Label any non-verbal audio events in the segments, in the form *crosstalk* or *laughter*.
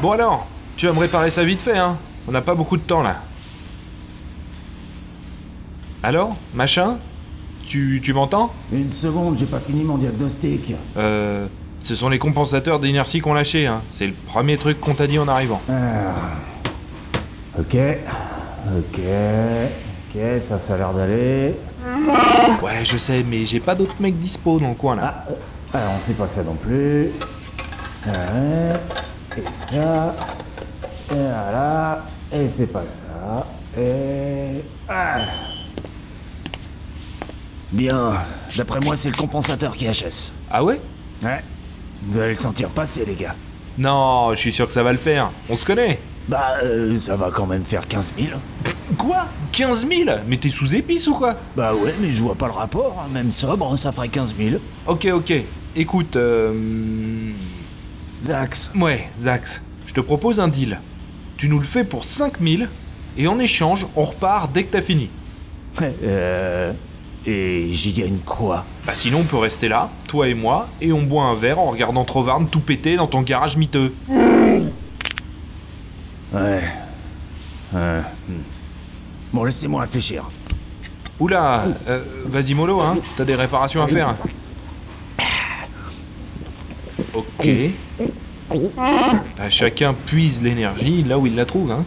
Bon alors, tu vas me réparer ça vite fait, hein On n'a pas beaucoup de temps là. Alors Machin Tu, tu m'entends? Une seconde, j'ai pas fini mon diagnostic. Euh. Ce sont les compensateurs d'inertie qu'on lâché, hein. C'est le premier truc qu'on t'a dit en arrivant. Ah. Ok. Ok. Ok, ça, ça a l'air d'aller. Ouais, je sais, mais j'ai pas d'autres mecs dispo dans le coin là. Ah, euh, alors on sait pas ça non plus. Ouais. Et ça. Et voilà. Et c'est pas ça. Et. Ah. Bien. D'après moi, c'est le compensateur qui HS. Ah ouais? Ouais. Vous allez le sentir passer, les gars. Non, je suis sûr que ça va le faire. On se connaît. Bah, euh, ça va quand même faire 15 000. Quoi? 15 000 Mais t'es sous épice ou quoi? Bah ouais, mais je vois pas le rapport. hein. Même sobre, ça ferait 15 000. Ok, ok. Écoute, euh... Zax. Ouais, Zax, je te propose un deal. Tu nous le fais pour 5000 et en échange, on repart dès que t'as fini. *laughs* Euh. Et j'y gagne quoi? Bah sinon, on peut rester là, toi et moi, et on boit un verre en regardant Trovarne tout péter dans ton garage miteux. Ouais. Ouais. hmm. Bon, laissez-moi réfléchir. Oula, euh, vas-y mollo, hein, t'as des réparations à faire. Ok. Bah, chacun puise l'énergie là où il la trouve, hein.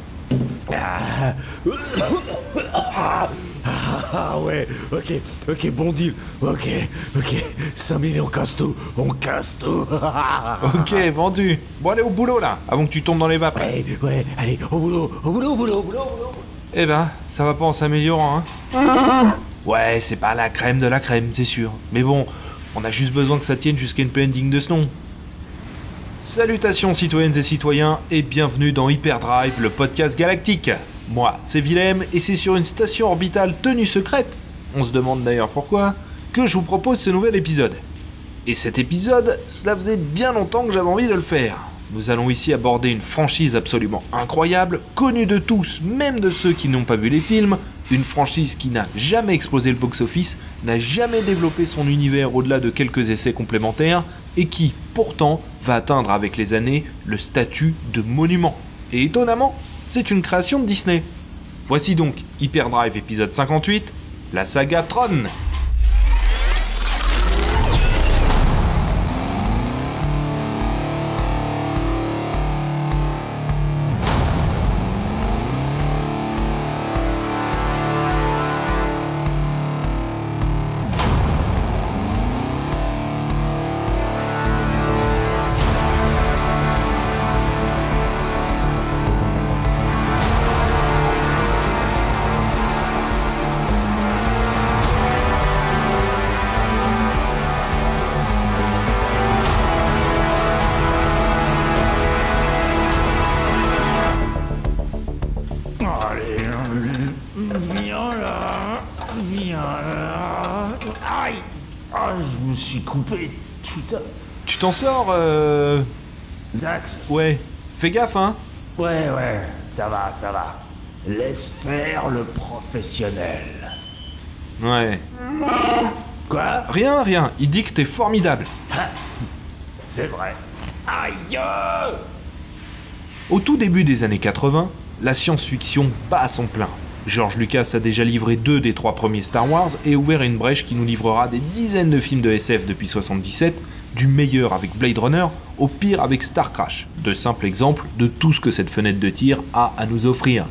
Ah ouais, ok, ok, bon deal. Ok, ok. 5 000 et on casse tout. On casse tout. *laughs* Ok, vendu. Bon, allez au boulot là, avant que tu tombes dans les vapes. ouais, ouais, allez, au boulot, au boulot, au boulot, au boulot, au boulot. Eh ben, ça va pas en s'améliorant, hein. Ouais, c'est pas la crème de la crème, c'est sûr. Mais bon, on a juste besoin que ça tienne jusqu'à une plaine digne de ce nom. Salutations citoyennes et citoyens, et bienvenue dans Hyperdrive, le podcast galactique. Moi, c'est Willem, et c'est sur une station orbitale tenue secrète, on se demande d'ailleurs pourquoi, que je vous propose ce nouvel épisode. Et cet épisode, cela faisait bien longtemps que j'avais envie de le faire. Nous allons ici aborder une franchise absolument incroyable, connue de tous, même de ceux qui n'ont pas vu les films, une franchise qui n'a jamais explosé le box-office, n'a jamais développé son univers au-delà de quelques essais complémentaires, et qui, pourtant, va atteindre avec les années le statut de monument. Et étonnamment, c'est une création de Disney. Voici donc Hyperdrive épisode 58, la saga Tron. Aïe, ah, je me suis coupé. Putain. Tu t'en sors, euh... Zax. Ouais. Fais gaffe, hein Ouais, ouais, ça va, ça va. Laisse faire le professionnel. Ouais. Quoi? Rien, rien. Il dit que t'es formidable. C'est vrai. Aïe. Au tout début des années 80, la science-fiction bat à son plein. George Lucas a déjà livré deux des trois premiers Star Wars et ouvert une brèche qui nous livrera des dizaines de films de SF depuis 77, du meilleur avec Blade Runner au pire avec Star Crash, de simples exemples de tout ce que cette fenêtre de tir a à nous offrir.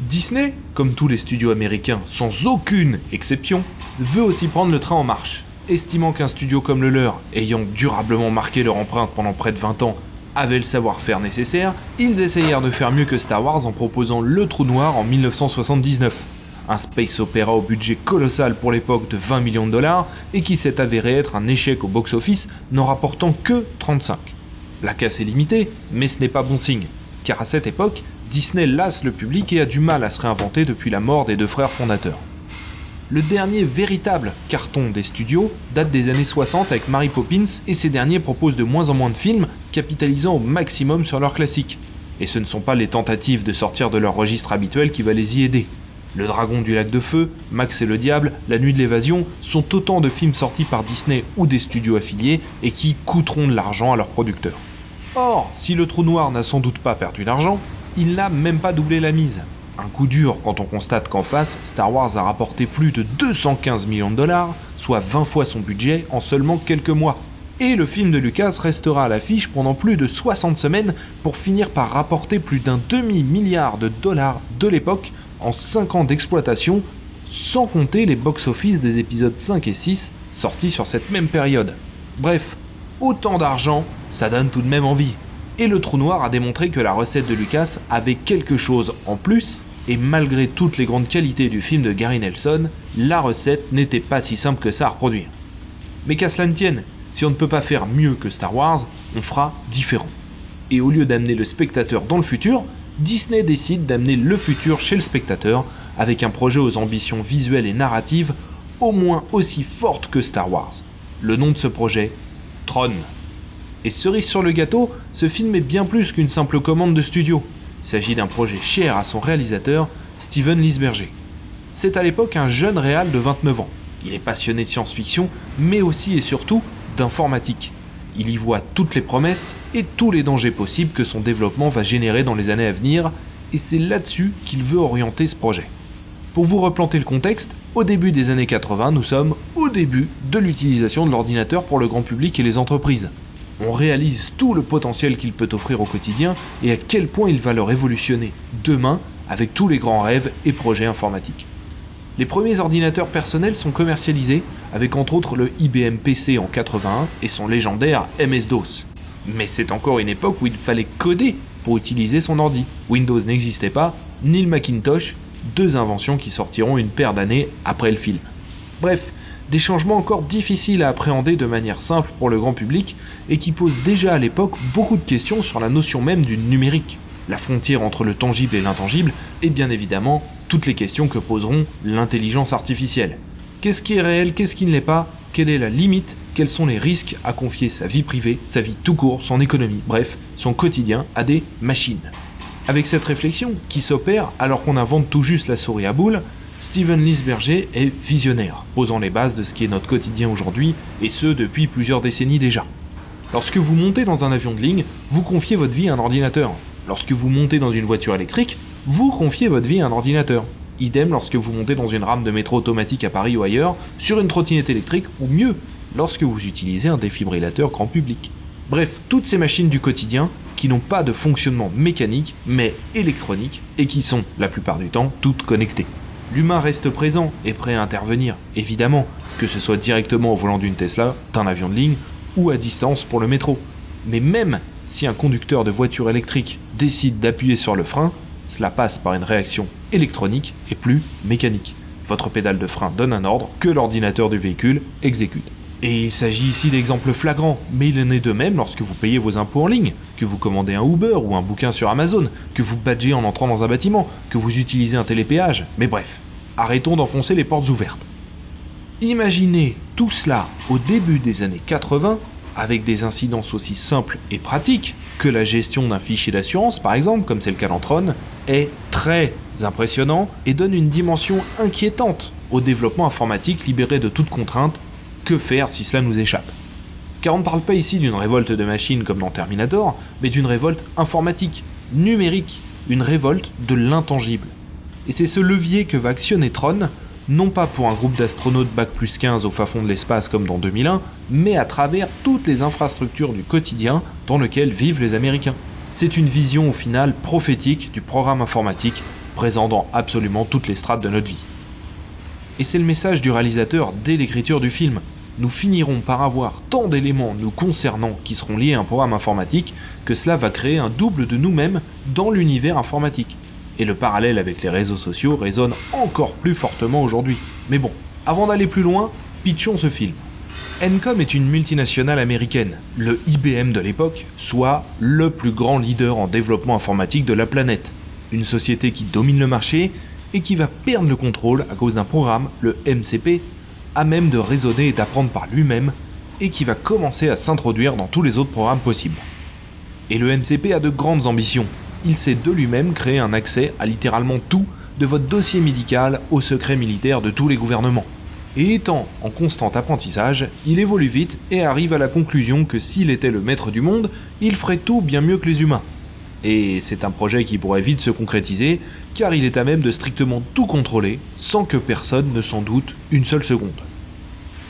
Disney, comme tous les studios américains sans aucune exception, veut aussi prendre le train en marche. Estimant qu'un studio comme le leur, ayant durablement marqué leur empreinte pendant près de 20 ans, avait le savoir-faire nécessaire, ils essayèrent de faire mieux que Star Wars en proposant Le Trou Noir en 1979. Un space opéra au budget colossal pour l'époque de 20 millions de dollars et qui s'est avéré être un échec au box-office n'en rapportant que 35. La casse est limitée, mais ce n'est pas bon signe, car à cette époque, Disney lasse le public et a du mal à se réinventer depuis la mort des deux frères fondateurs. Le dernier véritable carton des studios date des années 60 avec Mary Poppins et ces derniers proposent de moins en moins de films, capitalisant au maximum sur leurs classiques. Et ce ne sont pas les tentatives de sortir de leur registre habituel qui va les y aider. Le Dragon du Lac de Feu, Max et le Diable, La Nuit de l'Évasion sont autant de films sortis par Disney ou des studios affiliés et qui coûteront de l'argent à leurs producteurs. Or, si le trou noir n'a sans doute pas perdu d'argent, il n'a même pas doublé la mise. Un coup dur quand on constate qu'en face, Star Wars a rapporté plus de 215 millions de dollars, soit 20 fois son budget en seulement quelques mois. Et le film de Lucas restera à l'affiche pendant plus de 60 semaines pour finir par rapporter plus d'un demi-milliard de dollars de l'époque en 5 ans d'exploitation, sans compter les box-office des épisodes 5 et 6 sortis sur cette même période. Bref, autant d'argent, ça donne tout de même envie. Et le trou noir a démontré que la recette de Lucas avait quelque chose en plus, et malgré toutes les grandes qualités du film de Gary Nelson, la recette n'était pas si simple que ça à reproduire. Mais qu'à cela ne tienne, si on ne peut pas faire mieux que Star Wars, on fera différent. Et au lieu d'amener le spectateur dans le futur, Disney décide d'amener le futur chez le spectateur avec un projet aux ambitions visuelles et narratives au moins aussi fortes que Star Wars. Le nom de ce projet, Tron. Et cerise sur le gâteau, ce film est bien plus qu'une simple commande de studio. Il s'agit d'un projet cher à son réalisateur, Steven Lisberger. C'est à l'époque un jeune réal de 29 ans. Il est passionné de science-fiction, mais aussi et surtout d'informatique. Il y voit toutes les promesses et tous les dangers possibles que son développement va générer dans les années à venir, et c'est là-dessus qu'il veut orienter ce projet. Pour vous replanter le contexte, au début des années 80, nous sommes au début de l'utilisation de l'ordinateur pour le grand public et les entreprises. On réalise tout le potentiel qu'il peut offrir au quotidien et à quel point il va le révolutionner demain avec tous les grands rêves et projets informatiques. Les premiers ordinateurs personnels sont commercialisés avec entre autres le IBM PC en 81 et son légendaire MS-DOS. Mais c'est encore une époque où il fallait coder pour utiliser son ordi. Windows n'existait pas, ni le Macintosh, deux inventions qui sortiront une paire d'années après le film. Bref, des changements encore difficiles à appréhender de manière simple pour le grand public et qui posent déjà à l'époque beaucoup de questions sur la notion même du numérique, la frontière entre le tangible et l'intangible, et bien évidemment toutes les questions que poseront l'intelligence artificielle. Qu'est-ce qui est réel, qu'est-ce qui ne l'est pas? Quelle est la limite? Quels sont les risques à confier sa vie privée, sa vie tout court, son économie, bref, son quotidien à des machines. Avec cette réflexion, qui s'opère alors qu'on invente tout juste la souris à boule, Steven Lisberger est visionnaire, posant les bases de ce qui est notre quotidien aujourd'hui, et ce depuis plusieurs décennies déjà. Lorsque vous montez dans un avion de ligne, vous confiez votre vie à un ordinateur. Lorsque vous montez dans une voiture électrique, vous confiez votre vie à un ordinateur. Idem lorsque vous montez dans une rame de métro automatique à Paris ou ailleurs, sur une trottinette électrique ou mieux, lorsque vous utilisez un défibrillateur grand public. Bref, toutes ces machines du quotidien qui n'ont pas de fonctionnement mécanique mais électronique et qui sont, la plupart du temps, toutes connectées. L'humain reste présent et prêt à intervenir, évidemment, que ce soit directement au volant d'une Tesla, d'un avion de ligne ou à distance pour le métro. Mais même si un conducteur de voiture électrique décide d'appuyer sur le frein, cela passe par une réaction électronique et plus mécanique. Votre pédale de frein donne un ordre que l'ordinateur du véhicule exécute. Et il s'agit ici d'exemples flagrants, mais il en est de même lorsque vous payez vos impôts en ligne, que vous commandez un Uber ou un bouquin sur Amazon, que vous badgez en entrant dans un bâtiment, que vous utilisez un télépéage, mais bref, arrêtons d'enfoncer les portes ouvertes. Imaginez tout cela au début des années 80, avec des incidences aussi simples et pratiques que la gestion d'un fichier d'assurance, par exemple, comme c'est le cas d'Antron, est très impressionnant et donne une dimension inquiétante au développement informatique libéré de toute contrainte. Que faire si cela nous échappe? Car on ne parle pas ici d'une révolte de machines comme dans Terminator, mais d'une révolte informatique, numérique, une révolte de l'intangible. Et c'est ce levier que va actionner Tron, non pas pour un groupe d'astronautes Bac plus 15 au fin fond de l'espace comme dans 2001, mais à travers toutes les infrastructures du quotidien dans lequel vivent les Américains. C'est une vision au final prophétique du programme informatique présent dans absolument toutes les strates de notre vie. Et c'est le message du réalisateur dès l'écriture du film. Nous finirons par avoir tant d'éléments nous concernant qui seront liés à un programme informatique que cela va créer un double de nous-mêmes dans l'univers informatique. Et le parallèle avec les réseaux sociaux résonne encore plus fortement aujourd'hui. Mais bon, avant d'aller plus loin, pitchons ce film. Encom est une multinationale américaine, le IBM de l'époque, soit le plus grand leader en développement informatique de la planète. Une société qui domine le marché et qui va perdre le contrôle à cause d'un programme, le MCP, à même de raisonner et d'apprendre par lui-même et qui va commencer à s'introduire dans tous les autres programmes possibles. Et le MCP a de grandes ambitions. Il sait de lui-même créer un accès à littéralement tout de votre dossier médical au secret militaire de tous les gouvernements. Et étant en constant apprentissage, il évolue vite et arrive à la conclusion que s'il était le maître du monde, il ferait tout bien mieux que les humains. Et c'est un projet qui pourrait vite se concrétiser, car il est à même de strictement tout contrôler, sans que personne ne s'en doute une seule seconde.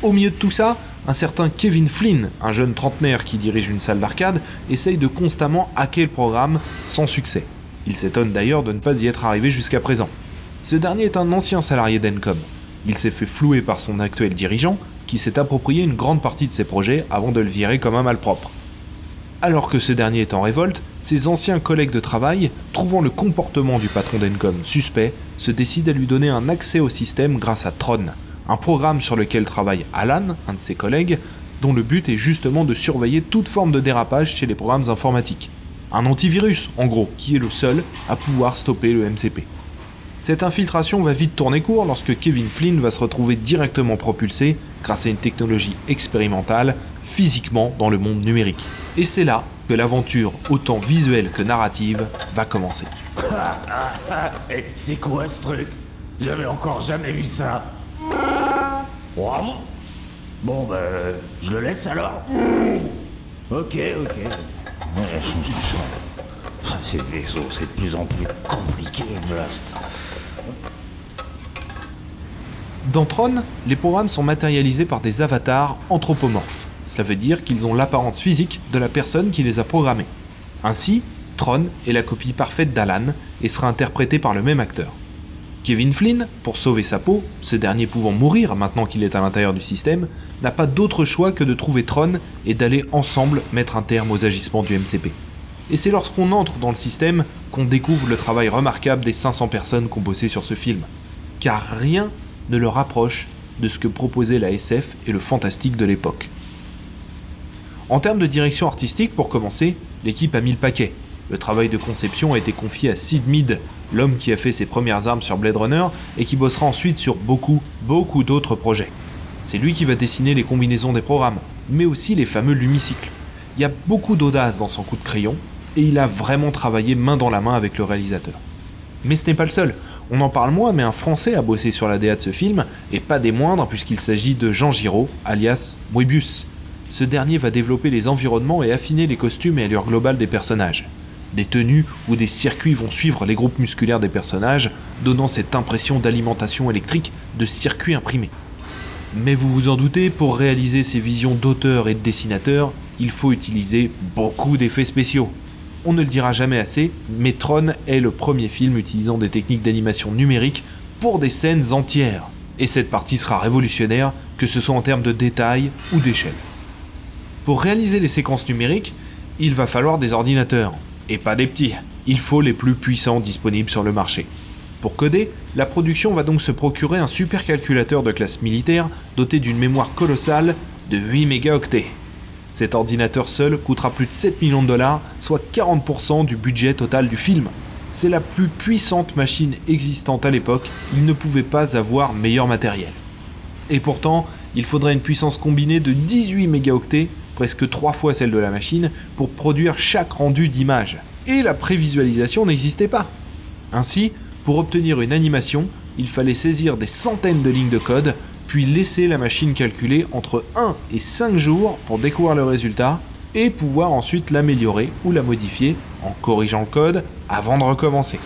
Au milieu de tout ça, un certain Kevin Flynn, un jeune trentenaire qui dirige une salle d'arcade, essaye de constamment hacker le programme sans succès. Il s'étonne d'ailleurs de ne pas y être arrivé jusqu'à présent. Ce dernier est un ancien salarié d'Encom. Il s'est fait flouer par son actuel dirigeant, qui s'est approprié une grande partie de ses projets avant de le virer comme un malpropre. Alors que ce dernier est en révolte, ses anciens collègues de travail, trouvant le comportement du patron d'Encom suspect, se décident à lui donner un accès au système grâce à Tron, un programme sur lequel travaille Alan, un de ses collègues, dont le but est justement de surveiller toute forme de dérapage chez les programmes informatiques. Un antivirus, en gros, qui est le seul à pouvoir stopper le MCP. Cette infiltration va vite tourner court lorsque Kevin Flynn va se retrouver directement propulsé, grâce à une technologie expérimentale, physiquement dans le monde numérique. Et c'est là que l'aventure, autant visuelle que narrative, va commencer. *laughs* C'est quoi ce truc? J'avais encore jamais vu ça. Bon, bah, je le laisse alors. Ok, ok. *laughs* Ces vaisseaux, c'est de plus en plus compliqué, Blast. Dans Tron, les programmes sont matérialisés par des avatars anthropomorphes. Cela veut dire qu'ils ont l'apparence physique de la personne qui les a programmés. Ainsi, Tron est la copie parfaite d'Alan et sera interprété par le même acteur. Kevin Flynn, pour sauver sa peau, ce dernier pouvant mourir maintenant qu'il est à l'intérieur du système, n'a pas d'autre choix que de trouver Tron et d'aller ensemble mettre un terme aux agissements du MCP. Et c'est lorsqu'on entre dans le système qu'on découvre le travail remarquable des 500 personnes qui ont sur ce film. Car rien ne le rapproche de ce que proposait la SF et le fantastique de l'époque. En termes de direction artistique, pour commencer, l'équipe a mis le paquet. Le travail de conception a été confié à Sid Mead, l'homme qui a fait ses premières armes sur Blade Runner et qui bossera ensuite sur beaucoup, beaucoup d'autres projets. C'est lui qui va dessiner les combinaisons des programmes, mais aussi les fameux lumicycles. Il y a beaucoup d'audace dans son coup de crayon, et il a vraiment travaillé main dans la main avec le réalisateur. Mais ce n'est pas le seul. On en parle moins, mais un Français a bossé sur la DA de ce film, et pas des moindres puisqu'il s'agit de Jean Giraud, alias Moebius. Ce dernier va développer les environnements et affiner les costumes et allure globale des personnages. Des tenues ou des circuits vont suivre les groupes musculaires des personnages, donnant cette impression d'alimentation électrique de circuits imprimés. Mais vous vous en doutez, pour réaliser ces visions d'auteur et de dessinateur, il faut utiliser beaucoup d'effets spéciaux. On ne le dira jamais assez, mais Tron est le premier film utilisant des techniques d'animation numérique pour des scènes entières. Et cette partie sera révolutionnaire, que ce soit en termes de détails ou d'échelle. Pour réaliser les séquences numériques, il va falloir des ordinateurs. Et pas des petits. Il faut les plus puissants disponibles sur le marché. Pour coder, la production va donc se procurer un supercalculateur de classe militaire doté d'une mémoire colossale de 8 mégaoctets. Cet ordinateur seul coûtera plus de 7 millions de dollars, soit 40% du budget total du film. C'est la plus puissante machine existante à l'époque, il ne pouvait pas avoir meilleur matériel. Et pourtant, il faudrait une puissance combinée de 18 mégaoctets, presque 3 fois celle de la machine, pour produire chaque rendu d'image. Et la prévisualisation n'existait pas. Ainsi, pour obtenir une animation, il fallait saisir des centaines de lignes de code, puis laisser la machine calculer entre 1 et 5 jours pour découvrir le résultat et pouvoir ensuite l'améliorer ou la modifier en corrigeant le code avant de recommencer.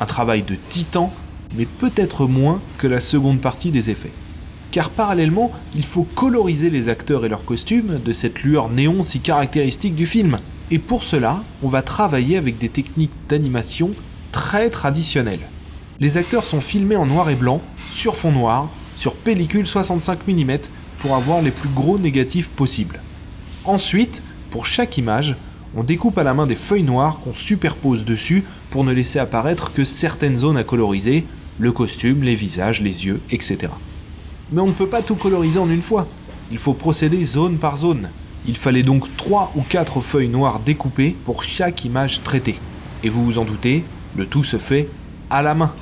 Un travail de titan, mais peut-être moins que la seconde partie des effets. Car parallèlement, il faut coloriser les acteurs et leurs costumes de cette lueur néon si caractéristique du film. Et pour cela, on va travailler avec des techniques d'animation très traditionnelles. Les acteurs sont filmés en noir et blanc, sur fond noir, sur pellicule 65 mm pour avoir les plus gros négatifs possibles. Ensuite, pour chaque image, on découpe à la main des feuilles noires qu'on superpose dessus pour ne laisser apparaître que certaines zones à coloriser, le costume, les visages, les yeux, etc. Mais on ne peut pas tout coloriser en une fois. Il faut procéder zone par zone. Il fallait donc 3 ou 4 feuilles noires découpées pour chaque image traitée. Et vous vous en doutez, le tout se fait à la main.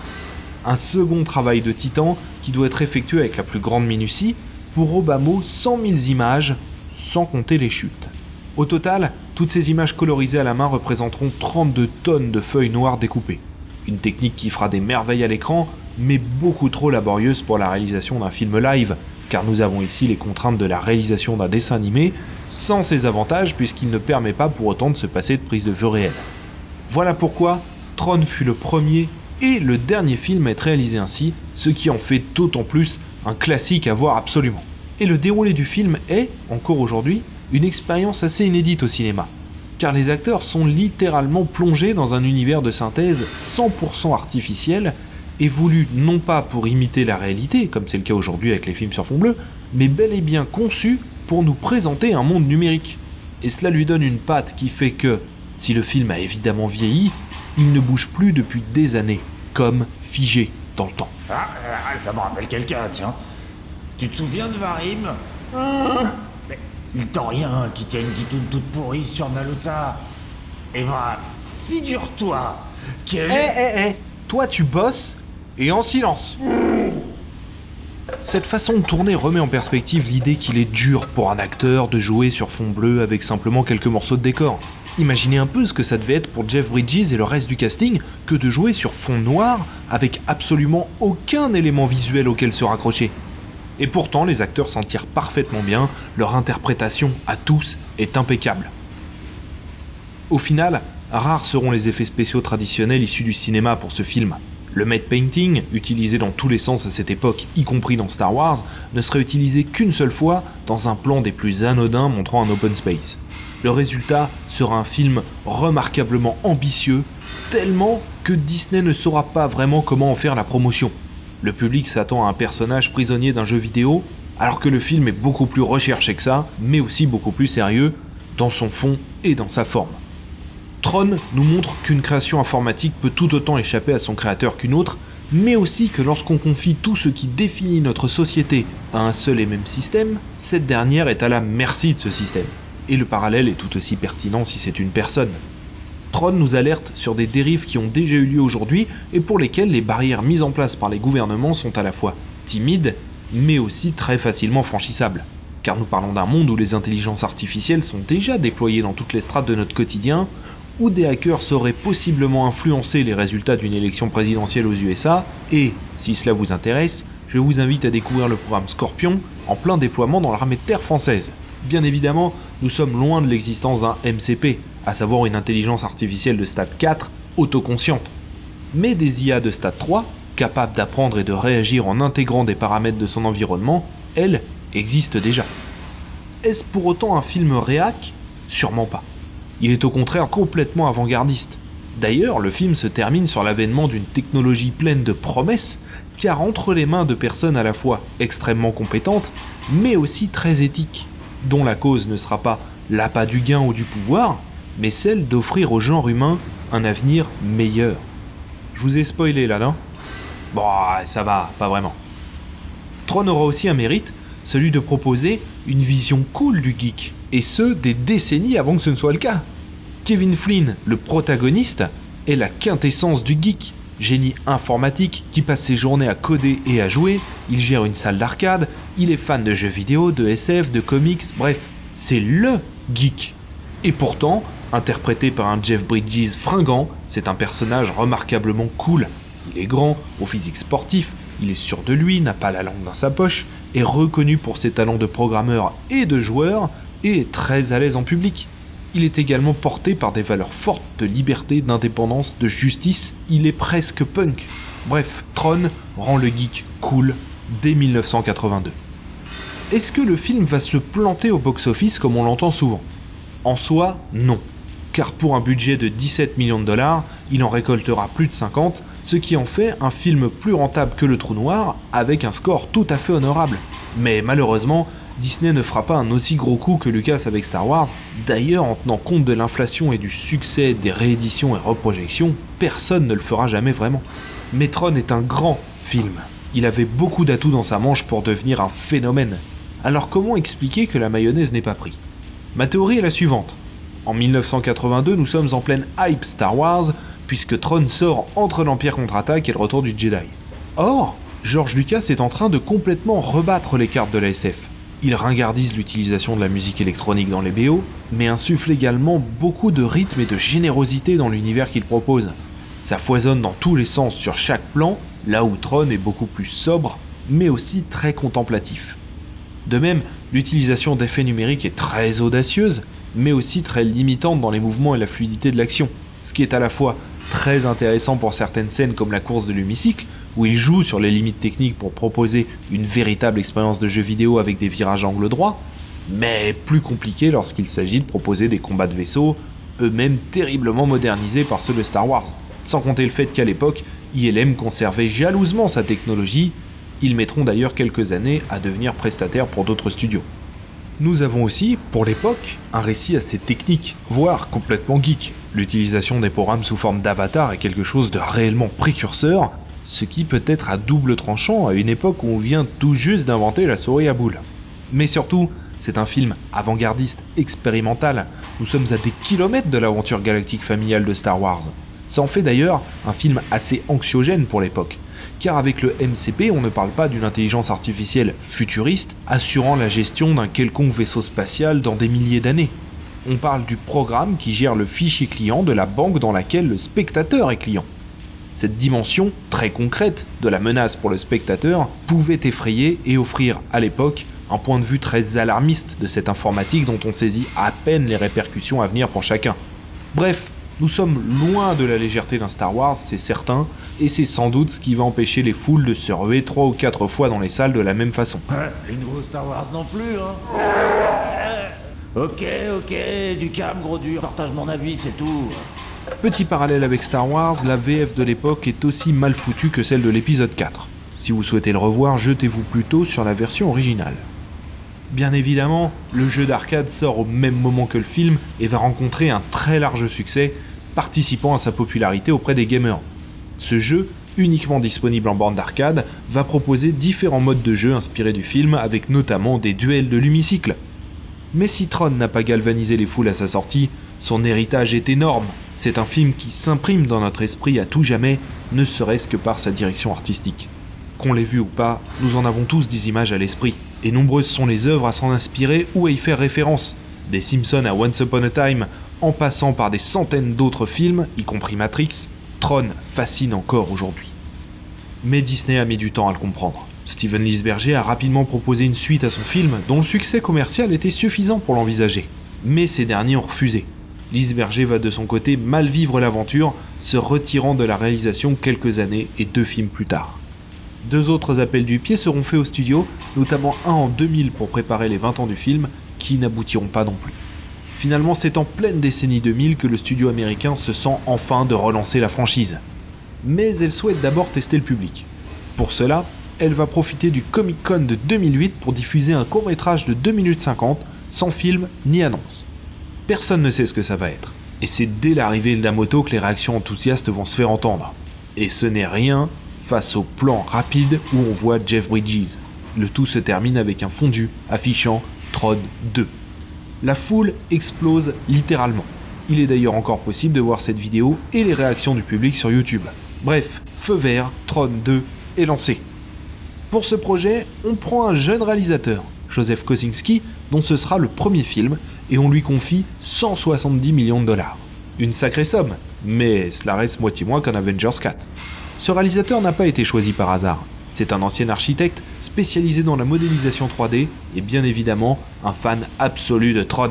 Un second travail de titan qui doit être effectué avec la plus grande minutie pour au bas mot 100 000 images, sans compter les chutes. Au total, toutes ces images colorisées à la main représenteront 32 tonnes de feuilles noires découpées. Une technique qui fera des merveilles à l'écran, mais beaucoup trop laborieuse pour la réalisation d'un film live, car nous avons ici les contraintes de la réalisation d'un dessin animé, sans ses avantages puisqu'il ne permet pas pour autant de se passer de prise de vue réelle. Voilà pourquoi Tron fut le premier et le dernier film à être réalisé ainsi, ce qui en fait d'autant plus un classique à voir absolument. Et le déroulé du film est, encore aujourd'hui, une expérience assez inédite au cinéma, car les acteurs sont littéralement plongés dans un univers de synthèse 100% artificiel et voulu non pas pour imiter la réalité, comme c'est le cas aujourd'hui avec les films sur fond bleu, mais bel et bien conçu pour nous présenter un monde numérique. Et cela lui donne une patte qui fait que, si le film a évidemment vieilli, il ne bouge plus depuis des années, comme figé dans le temps. Ah, ah, ça me rappelle quelqu'un, tiens. Tu te souviens de Varim? Mais il t'en rien qui tient une guitoune toute pourrie sur Naluta. Eh ben, figure-toi qu'elle... Eh eh eh Toi tu bosses et en silence Cette façon de tourner remet en perspective l'idée qu'il est dur pour un acteur de jouer sur fond bleu avec simplement quelques morceaux de décor. Imaginez un peu ce que ça devait être pour Jeff Bridges et le reste du casting que de jouer sur fond noir avec absolument aucun élément visuel auquel se raccrocher. Et pourtant, les acteurs s'en tirent parfaitement bien, leur interprétation à tous est impeccable. Au final, rares seront les effets spéciaux traditionnels issus du cinéma pour ce film. Le matte painting, utilisé dans tous les sens à cette époque, y compris dans Star Wars, ne serait utilisé qu'une seule fois dans un plan des plus anodins montrant un open space. Le résultat sera un film remarquablement ambitieux, tellement que Disney ne saura pas vraiment comment en faire la promotion. Le public s'attend à un personnage prisonnier d'un jeu vidéo, alors que le film est beaucoup plus recherché que ça, mais aussi beaucoup plus sérieux, dans son fond et dans sa forme. Tron nous montre qu'une création informatique peut tout autant échapper à son créateur qu'une autre, mais aussi que lorsqu'on confie tout ce qui définit notre société à un seul et même système, cette dernière est à la merci de ce système. Et le parallèle est tout aussi pertinent si c'est une personne. Tron nous alerte sur des dérives qui ont déjà eu lieu aujourd'hui et pour lesquelles les barrières mises en place par les gouvernements sont à la fois timides, mais aussi très facilement franchissables. Car nous parlons d'un monde où les intelligences artificielles sont déjà déployées dans toutes les strates de notre quotidien, où des hackers sauraient possiblement influencer les résultats d'une élection présidentielle aux USA, et, si cela vous intéresse, je vous invite à découvrir le programme Scorpion en plein déploiement dans l'armée de terre française. Bien évidemment, nous sommes loin de l'existence d'un MCP, à savoir une intelligence artificielle de stade 4 autoconsciente. Mais des IA de stade 3, capables d'apprendre et de réagir en intégrant des paramètres de son environnement, elles existent déjà. Est-ce pour autant un film réac? Sûrement pas. Il est au contraire complètement avant-gardiste. D'ailleurs, le film se termine sur l'avènement d'une technologie pleine de promesses, car entre les mains de personnes à la fois extrêmement compétentes, mais aussi très éthiques, dont la cause ne sera pas l'appât du gain ou du pouvoir, mais celle d'offrir au genre humain un avenir meilleur. Je vous ai spoilé là, non? Bon, ça va, pas vraiment. Tron aura aussi un mérite, celui de proposer une vision cool du geek, et ce, des décennies avant que ce ne soit le cas. Kevin Flynn, le protagoniste, est la quintessence du geek. Génie informatique qui passe ses journées à coder et à jouer, il gère une salle d'arcade, il est fan de jeux vidéo, de SF, de comics, bref, c'est LE geek. Et pourtant, interprété par un Jeff Bridges fringant, c'est un personnage remarquablement cool. Il est grand, au physique sportif, il est sûr de lui, n'a pas la langue dans sa poche, est reconnu pour ses talents de programmeur et de joueur, et très à l'aise en public. Il est également porté par des valeurs fortes de liberté, d'indépendance, de justice, il est presque punk. Bref, Tron rend le geek cool dès 1982. Est-ce que le film va se planter au box-office comme on l'entend souvent? En soi, non. Car pour un budget de 17 millions de dollars, il en récoltera plus de 50, ce qui en fait un film plus rentable que Le Trou Noir, avec un score tout à fait honorable. Mais malheureusement, Disney ne fera pas un aussi gros coup que Lucas avec Star Wars. D'ailleurs, en tenant compte de l'inflation et du succès des rééditions et reprojections, personne ne le fera jamais vraiment. Metron est un grand film. Il avait beaucoup d'atouts dans sa manche pour devenir un phénomène. Alors comment expliquer que la mayonnaise n'est pas pris? Ma théorie est la suivante. En 1982, nous sommes en pleine hype Star Wars, puisque Tron sort entre l'Empire contre-attaque et le retour du Jedi. Or, George Lucas est en train de complètement rebattre les cartes de la SF. Il ringardise l'utilisation de la musique électronique dans les BO, mais insuffle également beaucoup de rythme et de générosité dans l'univers qu'il propose. Ça foisonne dans tous les sens sur chaque plan, là où Tron est beaucoup plus sobre, mais aussi très contemplatif. De même, l'utilisation d'effets numériques est très audacieuse, mais aussi très limitante dans les mouvements et la fluidité de l'action, ce qui est à la fois très intéressant pour certaines scènes comme la course de l'hémicycle, où il joue sur les limites techniques pour proposer une véritable expérience de jeu vidéo avec des virages angle droit, mais plus compliqué lorsqu'il s'agit de proposer des combats de vaisseaux, eux-mêmes terriblement modernisés par ceux de Star Wars. Sans compter le fait qu'à l'époque, ILM conservait jalousement sa technologie, ils mettront d'ailleurs quelques années à devenir prestataires pour d'autres studios. Nous avons aussi, pour l'époque, un récit assez technique, voire complètement geek. L'utilisation des programmes sous forme d'avatar est quelque chose de réellement précurseur, ce qui peut être à double tranchant à une époque où on vient tout juste d'inventer la souris à boules. Mais surtout, c'est un film avant-gardiste, expérimental. Nous sommes à des kilomètres de l'aventure galactique familiale de Star Wars. Ça en fait d'ailleurs un film assez anxiogène pour l'époque, car avec le MCP, on ne parle pas d'une intelligence artificielle futuriste assurant la gestion d'un quelconque vaisseau spatial dans des milliers d'années. On parle du programme qui gère le fichier client de la banque dans laquelle le spectateur est client. Cette dimension très concrète de la menace pour le spectateur pouvait effrayer et offrir à l'époque un point de vue très alarmiste de cette informatique dont on saisit à peine les répercussions à venir pour chacun. Bref, nous sommes loin de la légèreté d'un Star Wars, c'est certain, et c'est sans doute ce qui va empêcher les foules de se ruer trois ou quatre fois dans les salles de la même façon. Les nouveaux Star Wars non plus, hein Ok, ok, du calme, gros dur, partage mon avis, c'est tout. Petit parallèle avec Star Wars, la VF de l'époque est aussi mal foutue que celle de l'épisode 4. Si vous souhaitez le revoir, jetez-vous plutôt sur la version originale. Bien évidemment, le jeu d'arcade sort au même moment que le film et va rencontrer un très large succès, participant à sa popularité auprès des gamers. Ce jeu, uniquement disponible en bande d'arcade, va proposer différents modes de jeu inspirés du film avec notamment des duels de l'hémicycle. Mais si Tron n'a pas galvanisé les foules à sa sortie, son héritage est énorme. C'est un film qui s'imprime dans notre esprit à tout jamais, ne serait-ce que par sa direction artistique. Qu'on l'ait vu ou pas, nous en avons tous des images à l'esprit, et nombreuses sont les œuvres à s'en inspirer ou à y faire référence. Des Simpsons à Once Upon a Time, en passant par des centaines d'autres films, y compris Matrix, Tron fascine encore aujourd'hui. Mais Disney a mis du temps à le comprendre. Steven Lisberger a rapidement proposé une suite à son film dont le succès commercial était suffisant pour l'envisager. Mais ces derniers ont refusé. Lisberger va de son côté mal vivre l'aventure, se retirant de la réalisation quelques années et deux films plus tard. Deux autres appels du pied seront faits au studio, notamment un en 2000 pour préparer les 20 ans du film, qui n'aboutiront pas non plus. Finalement, c'est en pleine décennie 2000 que le studio américain se sent enfin de relancer la franchise. Mais elle souhaite d'abord tester le public. Pour cela, elle va profiter du Comic Con de 2008 pour diffuser un court métrage de 2 minutes 50, sans film ni annonce. Personne ne sait ce que ça va être. Et c'est dès l'arrivée de la moto que les réactions enthousiastes vont se faire entendre. Et ce n'est rien face au plan rapide où on voit Jeff Bridges. Le tout se termine avec un fondu affichant Tron 2. La foule explose littéralement. Il est d'ailleurs encore possible de voir cette vidéo et les réactions du public sur YouTube. Bref, feu vert, Tron 2 est lancé. Pour ce projet, on prend un jeune réalisateur, Joseph Kosinski, dont ce sera le premier film, et on lui confie 170 millions de dollars. Une sacrée somme, mais cela reste moitié moins qu'un Avengers 4. Ce réalisateur n'a pas été choisi par hasard. C'est un ancien architecte spécialisé dans la modélisation 3D et bien évidemment un fan absolu de Tron.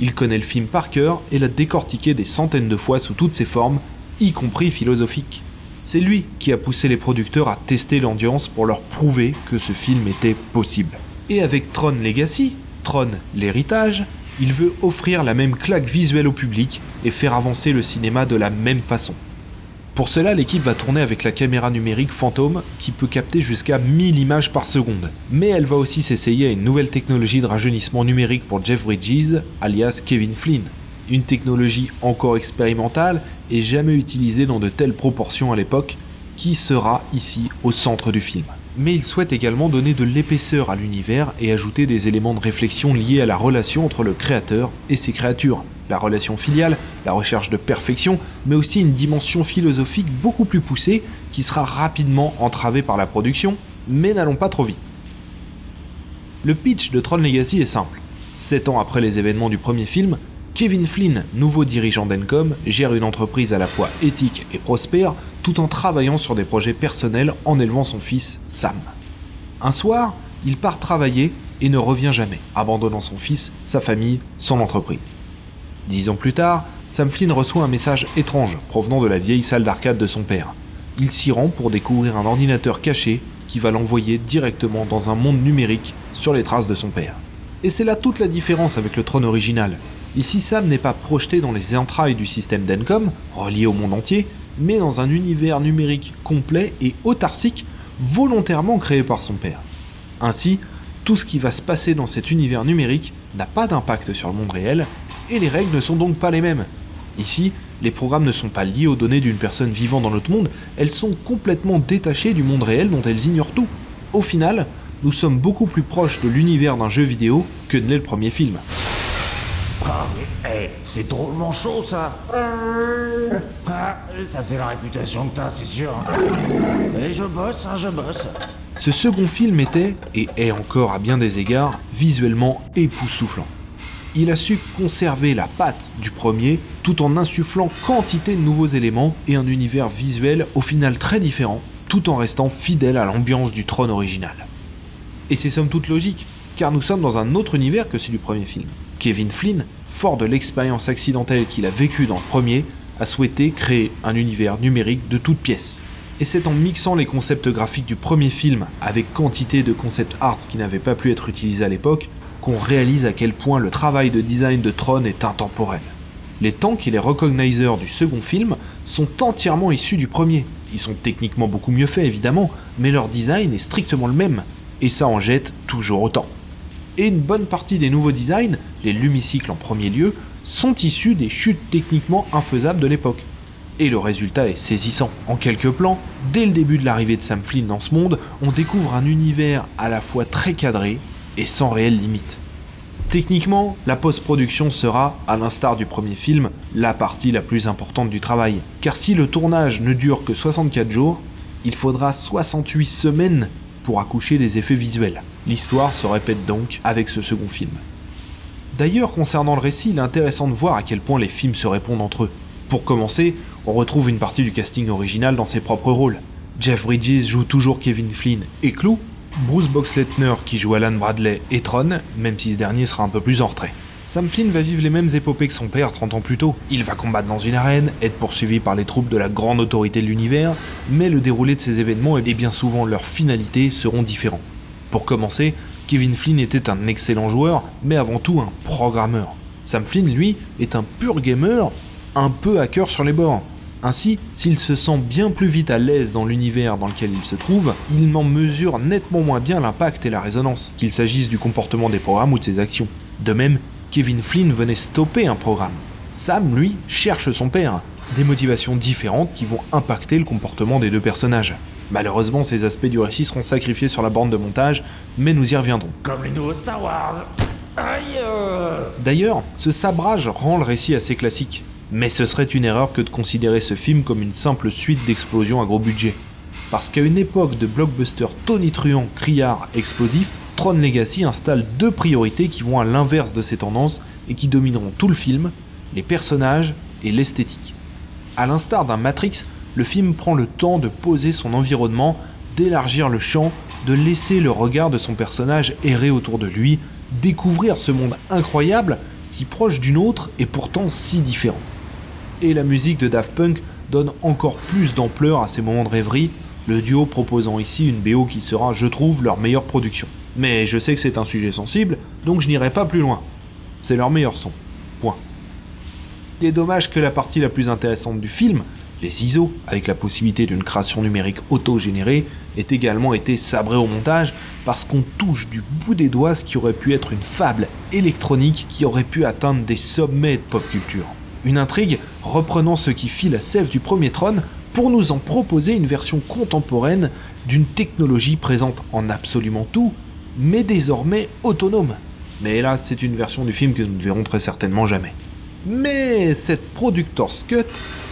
Il connaît le film par cœur et l'a décortiqué des centaines de fois sous toutes ses formes, y compris philosophiques. C'est lui qui a poussé les producteurs à tester l'ambiance pour leur prouver que ce film était possible. Et avec Tron Legacy, Tron l'héritage, il veut offrir la même claque visuelle au public et faire avancer le cinéma de la même façon. Pour cela, l'équipe va tourner avec la caméra numérique Phantom qui peut capter jusqu'à 1000 images par seconde. Mais elle va aussi s'essayer à une nouvelle technologie de rajeunissement numérique pour Jeff Bridges, alias Kevin Flynn. Une technologie encore expérimentale et jamais utilisée dans de telles proportions à l'époque, qui sera ici au centre du film. Mais il souhaite également donner de l'épaisseur à l'univers et ajouter des éléments de réflexion liés à la relation entre le créateur et ses créatures, la relation filiale, la recherche de perfection, mais aussi une dimension philosophique beaucoup plus poussée qui sera rapidement entravée par la production, mais n'allons pas trop vite. Le pitch de Tron Legacy est simple. Sept ans après les événements du premier film, Kevin Flynn, nouveau dirigeant d'Encom, gère une entreprise à la fois éthique et prospère tout en travaillant sur des projets personnels en élevant son fils Sam. Un soir, il part travailler et ne revient jamais, abandonnant son fils, sa famille, son entreprise. Dix ans plus tard, Sam Flynn reçoit un message étrange provenant de la vieille salle d'arcade de son père. Il s'y rend pour découvrir un ordinateur caché qui va l'envoyer directement dans un monde numérique sur les traces de son père. Et c'est là toute la différence avec le trône original. Ici, Sam n'est pas projeté dans les entrailles du système d'Encom, relié au monde entier, mais dans un univers numérique complet et autarcique, volontairement créé par son père. Ainsi, tout ce qui va se passer dans cet univers numérique n'a pas d'impact sur le monde réel, et les règles ne sont donc pas les mêmes. Ici, les programmes ne sont pas liés aux données d'une personne vivant dans notre monde, elles sont complètement détachées du monde réel dont elles ignorent tout. Au final, nous sommes beaucoup plus proches de l'univers d'un jeu vidéo que ne l'est le premier film. Ah, mais, hey, c'est drôlement chaud ça *laughs* Ah, Ça c'est la réputation que t'as, c'est sûr. Et je bosse, hein, je bosse. Ce second film était, et est encore à bien des égards, visuellement époustouflant. Il a su conserver la patte du premier tout en insufflant quantité de nouveaux éléments et un univers visuel au final très différent, tout en restant fidèle à l'ambiance du trône original. Et c'est somme toute logique, car nous sommes dans un autre univers que celui du premier film. Kevin Flynn, fort de l'expérience accidentelle qu'il a vécue dans le premier, a souhaité créer un univers numérique de toutes pièces. Et c'est en mixant les concepts graphiques du premier film avec quantité de concept arts qui n'avaient pas pu être utilisés à l'époque qu'on réalise à quel point le travail de design de Tron est intemporel. Les tanks et les recognizers du second film sont entièrement issus du premier. Ils sont techniquement beaucoup mieux faits évidemment, mais leur design est strictement le même, et ça en jette toujours autant. Et une bonne partie des nouveaux designs, les lumicycles en premier lieu, sont issus des chutes techniquement infaisables de l'époque. Et le résultat est saisissant. En quelques plans, dès le début de l'arrivée de Sam Flynn dans ce monde, on découvre un univers à la fois très cadré et sans réelle limite. Techniquement, la post-production sera, à l'instar du premier film, la partie la plus importante du travail. Car si le tournage ne dure que 64 jours, il faudra 68 semaines pour accoucher des effets visuels. L'histoire se répète donc avec ce second film. D'ailleurs, concernant le récit, il est intéressant de voir à quel point les films se répondent entre eux. Pour commencer, on retrouve une partie du casting original dans ses propres rôles. Jeff Bridges joue toujours Kevin Flynn et Clou, Bruce Boxleitner qui joue Alan Bradley et Tron, même si ce dernier sera un peu plus en retrait. Sam Flynn va vivre les mêmes épopées que son père 30 ans plus tôt. Il va combattre dans une arène, être poursuivi par les troupes de la grande autorité de l'univers, mais le déroulé de ces événements et bien souvent leur finalité seront différents. Pour commencer, Kevin Flynn était un excellent joueur, mais avant tout un programmeur. Sam Flynn, lui, est un pur gamer, un peu hacker sur les bords. Ainsi, s'il se sent bien plus vite à l'aise dans l'univers dans lequel il se trouve, il en mesure nettement moins bien l'impact et la résonance, qu'il s'agisse du comportement des programmes ou de ses actions. De même, Kevin Flynn venait stopper un programme. Sam, lui, cherche son père. Des motivations différentes qui vont impacter le comportement des deux personnages. Malheureusement, ces aspects du récit seront sacrifiés sur la bande de montage, mais nous y reviendrons. Comme les nouveaux Star Wars. Aïe euh. D'ailleurs, ce sabrage rend le récit assez classique. Mais ce serait une erreur que de considérer ce film comme une simple suite d'explosions à gros budget. Parce qu'à une époque de blockbuster tonitruant, criard, explosif, Tron Legacy installe deux priorités qui vont à l'inverse de ces tendances et qui domineront tout le film, les personnages et l'esthétique. A l'instar d'un Matrix, le film prend le temps de poser son environnement, d'élargir le champ, de laisser le regard de son personnage errer autour de lui, découvrir ce monde incroyable, si proche d'une autre et pourtant si différent. Et la musique de Daft Punk donne encore plus d'ampleur à ces moments de rêverie, le duo proposant ici une BO qui sera, je trouve, leur meilleure production. Mais je sais que c'est un sujet sensible, donc je n'irai pas plus loin. C'est leur meilleur son. Point. Il est dommage que la partie la plus intéressante du film, les ISO, avec la possibilité d'une création numérique auto-générée, ait également été sabrée au montage parce qu'on touche du bout des doigts ce qui aurait pu être une fable électronique qui aurait pu atteindre des sommets de pop culture. Une intrigue reprenant ce qui fit la sève du premier trône pour nous en proposer une version contemporaine d'une technologie présente en absolument tout, mais désormais autonome. Mais hélas, c'est une version du film que nous ne verrons très certainement jamais. Mais cette Productor's Cut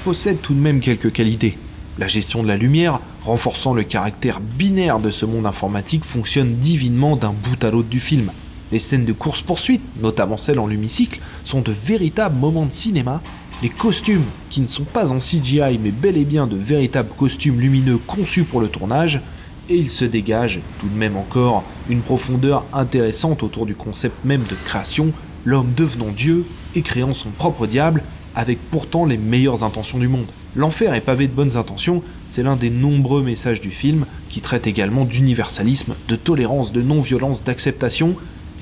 possède tout de même quelques qualités. La gestion de la lumière, renforçant le caractère binaire de ce monde informatique, fonctionne divinement d'un bout à l'autre du film. Les scènes de course-poursuite, notamment celles en lumicycle, sont de véritables moments de cinéma. Les costumes, qui ne sont pas en CGI mais bel et bien de véritables costumes lumineux conçus pour le tournage, et il se dégage tout de même encore une profondeur intéressante autour du concept même de création, l'homme devenant Dieu et créant son propre diable, avec pourtant les meilleures intentions du monde. L'enfer est pavé de bonnes intentions, c'est l'un des nombreux messages du film qui traite également d'universalisme, de tolérance, de non-violence, d'acceptation,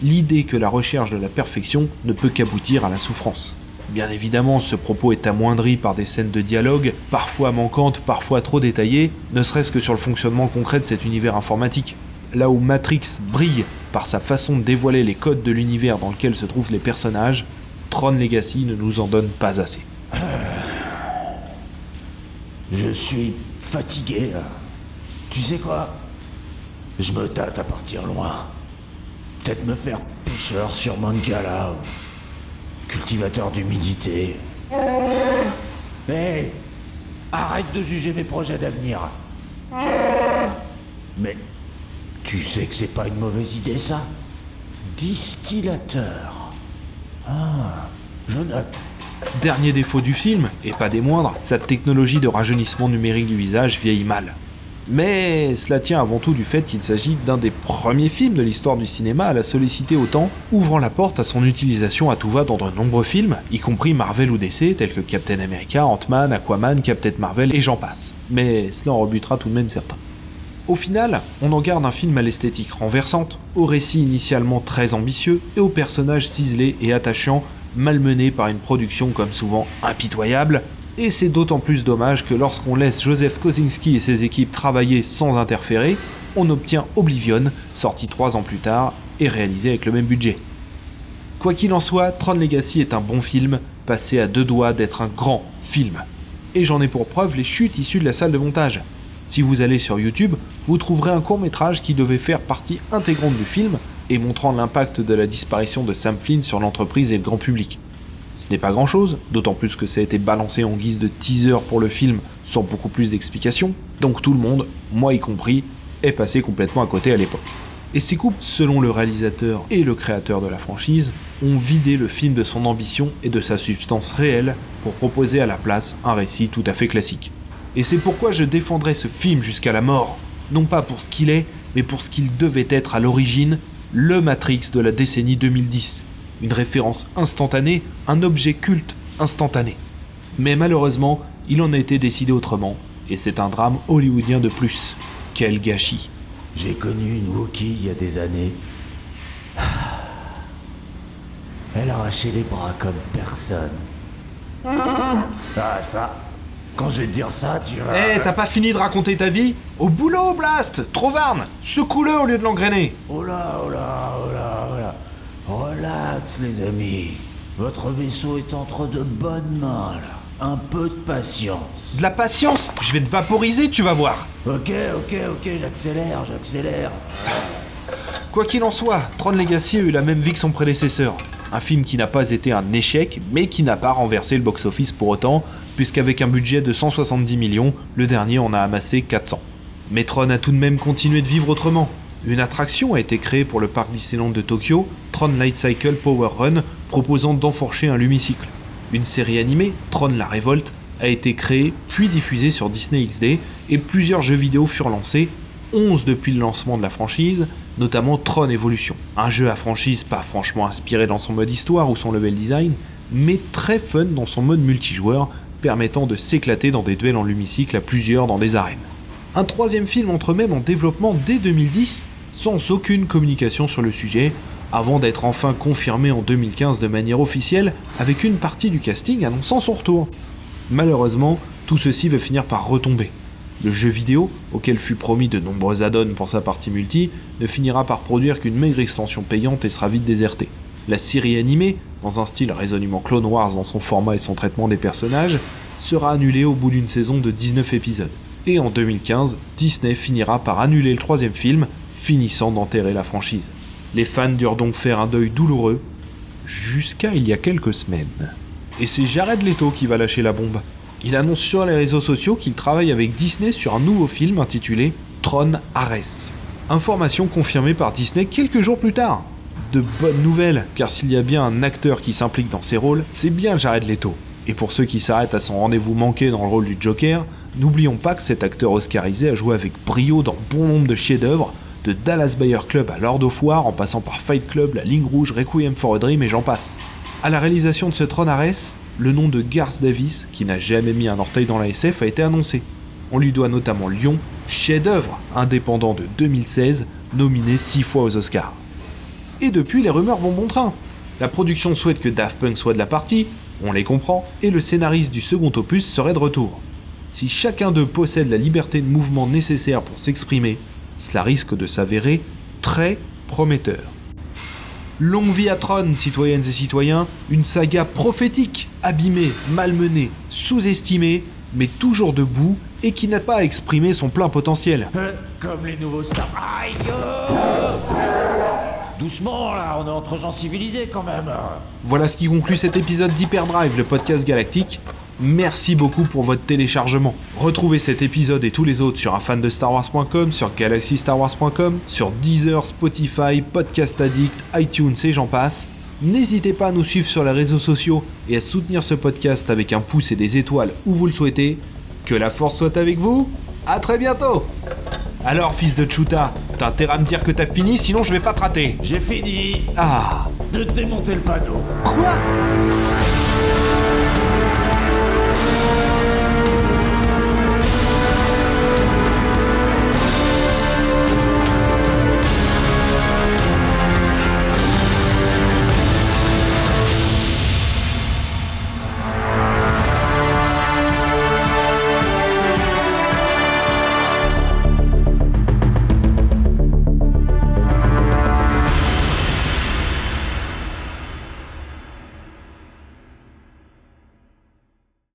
l'idée que la recherche de la perfection ne peut qu'aboutir à la souffrance. Bien évidemment, ce propos est amoindri par des scènes de dialogue, parfois manquantes, parfois trop détaillées, ne serait-ce que sur le fonctionnement concret de cet univers informatique. Là où Matrix brille par sa façon de dévoiler les codes de l'univers dans lequel se trouvent les personnages, Tron Legacy ne nous en donne pas assez. Je suis fatigué là. Tu sais quoi? Je me tâte à partir loin. Peut-être me faire pêcheur sur Mangala ou cultivateur d'humidité. Mais arrête de juger mes projets d'avenir. Mais tu sais que c'est pas une mauvaise idée ça? Distillateur. Ah, je note. Dernier défaut du film, et pas des moindres, sa technologie de rajeunissement numérique du visage vieillit mal. Mais cela tient avant tout du fait qu'il s'agit d'un des premiers films de l'histoire du cinéma à la solliciter autant, ouvrant la porte à son utilisation à tout va dans de nombreux films, y compris Marvel ou DC, tels que Captain America, Ant-Man, Aquaman, Captain Marvel et j'en passe. Mais cela en rebutera tout de même certains. Au final, on en garde un film à l'esthétique renversante, au récit initialement très ambitieux et aux personnages ciselés et attachants malmenés par une production comme souvent impitoyable, et c'est d'autant plus dommage que lorsqu'on laisse Joseph Kosinski et ses équipes travailler sans interférer, on obtient Oblivion, sorti trois ans plus tard et réalisé avec le même budget. Quoi qu'il en soit, Tron Legacy est un bon film, passé à deux doigts d'être un grand film. Et j'en ai pour preuve les chutes issues de la salle de montage. Si vous allez sur YouTube, vous trouverez un court métrage qui devait faire partie intégrante du film et montrant l'impact de la disparition de Sam Flynn sur l'entreprise et le grand public. Ce n'est pas grand chose, d'autant plus que ça a été balancé en guise de teaser pour le film sans beaucoup plus d'explications, donc tout le monde, moi y compris, est passé complètement à côté à l'époque. Et ces coupes, selon le réalisateur et le créateur de la franchise, ont vidé le film de son ambition et de sa substance réelle pour proposer à la place un récit tout à fait classique. Et c'est pourquoi je défendrai ce film jusqu'à la mort, non pas pour ce qu'il est, mais pour ce qu'il devait être à l'origine, le Matrix de la décennie 2010. Une référence instantanée, un objet culte instantané. Mais malheureusement, il en a été décidé autrement, et c'est un drame hollywoodien de plus. Quel gâchis. J'ai connu une Wookie il y a des années. Elle arrachait les bras comme personne. Ah ça, quand je vais te dire ça, tu vas... Eh, t'as pas fini de raconter ta vie Au boulot, Blast Trovarne Secoue-le au lieu de l'engrainer Oh là, oh là, oh là, oh là. Relax les amis. Votre vaisseau est entre de bonnes mains là. Un peu de patience. De la patience Je vais te vaporiser, tu vas voir Ok, ok, ok, j'accélère, j'accélère. Quoi qu'il en soit, Tron Legacy a eu la même vie que son prédécesseur. Un film qui n'a pas été un échec, mais qui n'a pas renversé le box-office pour autant, puisqu'avec un budget de 170 millions, le dernier en a amassé 400. Mais Tron a tout de même continué de vivre autrement. Une attraction a été créée pour le parc Disneyland de Tokyo, Tron Light Cycle Power Run, proposant d'enfourcher un lumicycle. Une série animée, Tron la Révolte, a été créée puis diffusée sur Disney XD, et plusieurs jeux vidéo furent lancés, 11 depuis le lancement de la franchise, notamment Tron Evolution. Un jeu à franchise pas franchement inspiré dans son mode histoire ou son level design, mais très fun dans son mode multijoueur, permettant de s'éclater dans des duels en lumicycle à plusieurs dans des arènes. Un troisième film entre même en développement dès 2010, sans aucune communication sur le sujet, avant d'être enfin confirmé en 2015 de manière officielle, avec une partie du casting annonçant son retour. Malheureusement, tout ceci va finir par retomber. Le jeu vidéo, auquel fut promis de nombreux add-ons pour sa partie multi, ne finira par produire qu'une maigre extension payante et sera vite désertée. La série animée, dans un style résolument Clone dans son format et son traitement des personnages, sera annulée au bout d'une saison de 19 épisodes. Et en 2015, Disney finira par annuler le troisième film, finissant d'enterrer la franchise. Les fans durent donc faire un deuil douloureux, jusqu'à il y a quelques semaines. Et c'est Jared Leto qui va lâcher la bombe. Il annonce sur les réseaux sociaux qu'il travaille avec Disney sur un nouveau film intitulé Tron Ares. Information confirmée par Disney quelques jours plus tard. de bonnes nouvelles, car s'il y a bien un acteur qui s'implique dans ces rôles, c'est bien Jared Leto. Et pour ceux qui s'arrêtent à son rendez-vous manqué dans le rôle du Joker, n'oublions pas que cet acteur oscarisé a joué avec brio dans bon nombre de chefs-d'œuvre, de Dallas Bayer Club à Lord of War en passant par Fight Club, La Ligne Rouge, Requiem for a Dream et j'en passe. À la réalisation de ce Tron Ares, le nom de Garth Davis, qui n'a jamais mis un orteil dans la SF, a été annoncé. On lui doit notamment Lyon, chef-d'œuvre indépendant de 2016, nominé 6 fois aux Oscars. Et depuis, les rumeurs vont bon train. La production souhaite que Daft Punk soit de la partie, on les comprend, et le scénariste du second opus serait de retour. Si chacun d'eux possède la liberté de mouvement nécessaire pour s'exprimer, cela risque de s'avérer très prometteur. Longue vie à Tron, citoyennes et citoyens, une saga prophétique, abîmée, malmenée, sous-estimée, mais toujours debout et qui n'a pas exprimé son plein potentiel. *laughs* Comme les nouveaux stars. Aïe. Doucement là, on est entre gens civilisés quand même. Voilà ce qui conclut cet épisode d'Hyperdrive, le podcast galactique. Merci beaucoup pour votre téléchargement. Retrouvez cet épisode et tous les autres sur unfandestarwars.com, sur galaxystarwars.com, sur Deezer, Spotify, Podcast Addict, iTunes et j'en passe. N'hésitez pas à nous suivre sur les réseaux sociaux et à soutenir ce podcast avec un pouce et des étoiles où vous le souhaitez. Que la force soit avec vous. À très bientôt. Alors fils de Chuta, t'as intérêt à me dire que t'as fini, sinon je vais pas te rater. J'ai fini Ah. de démonter le panneau. Quoi?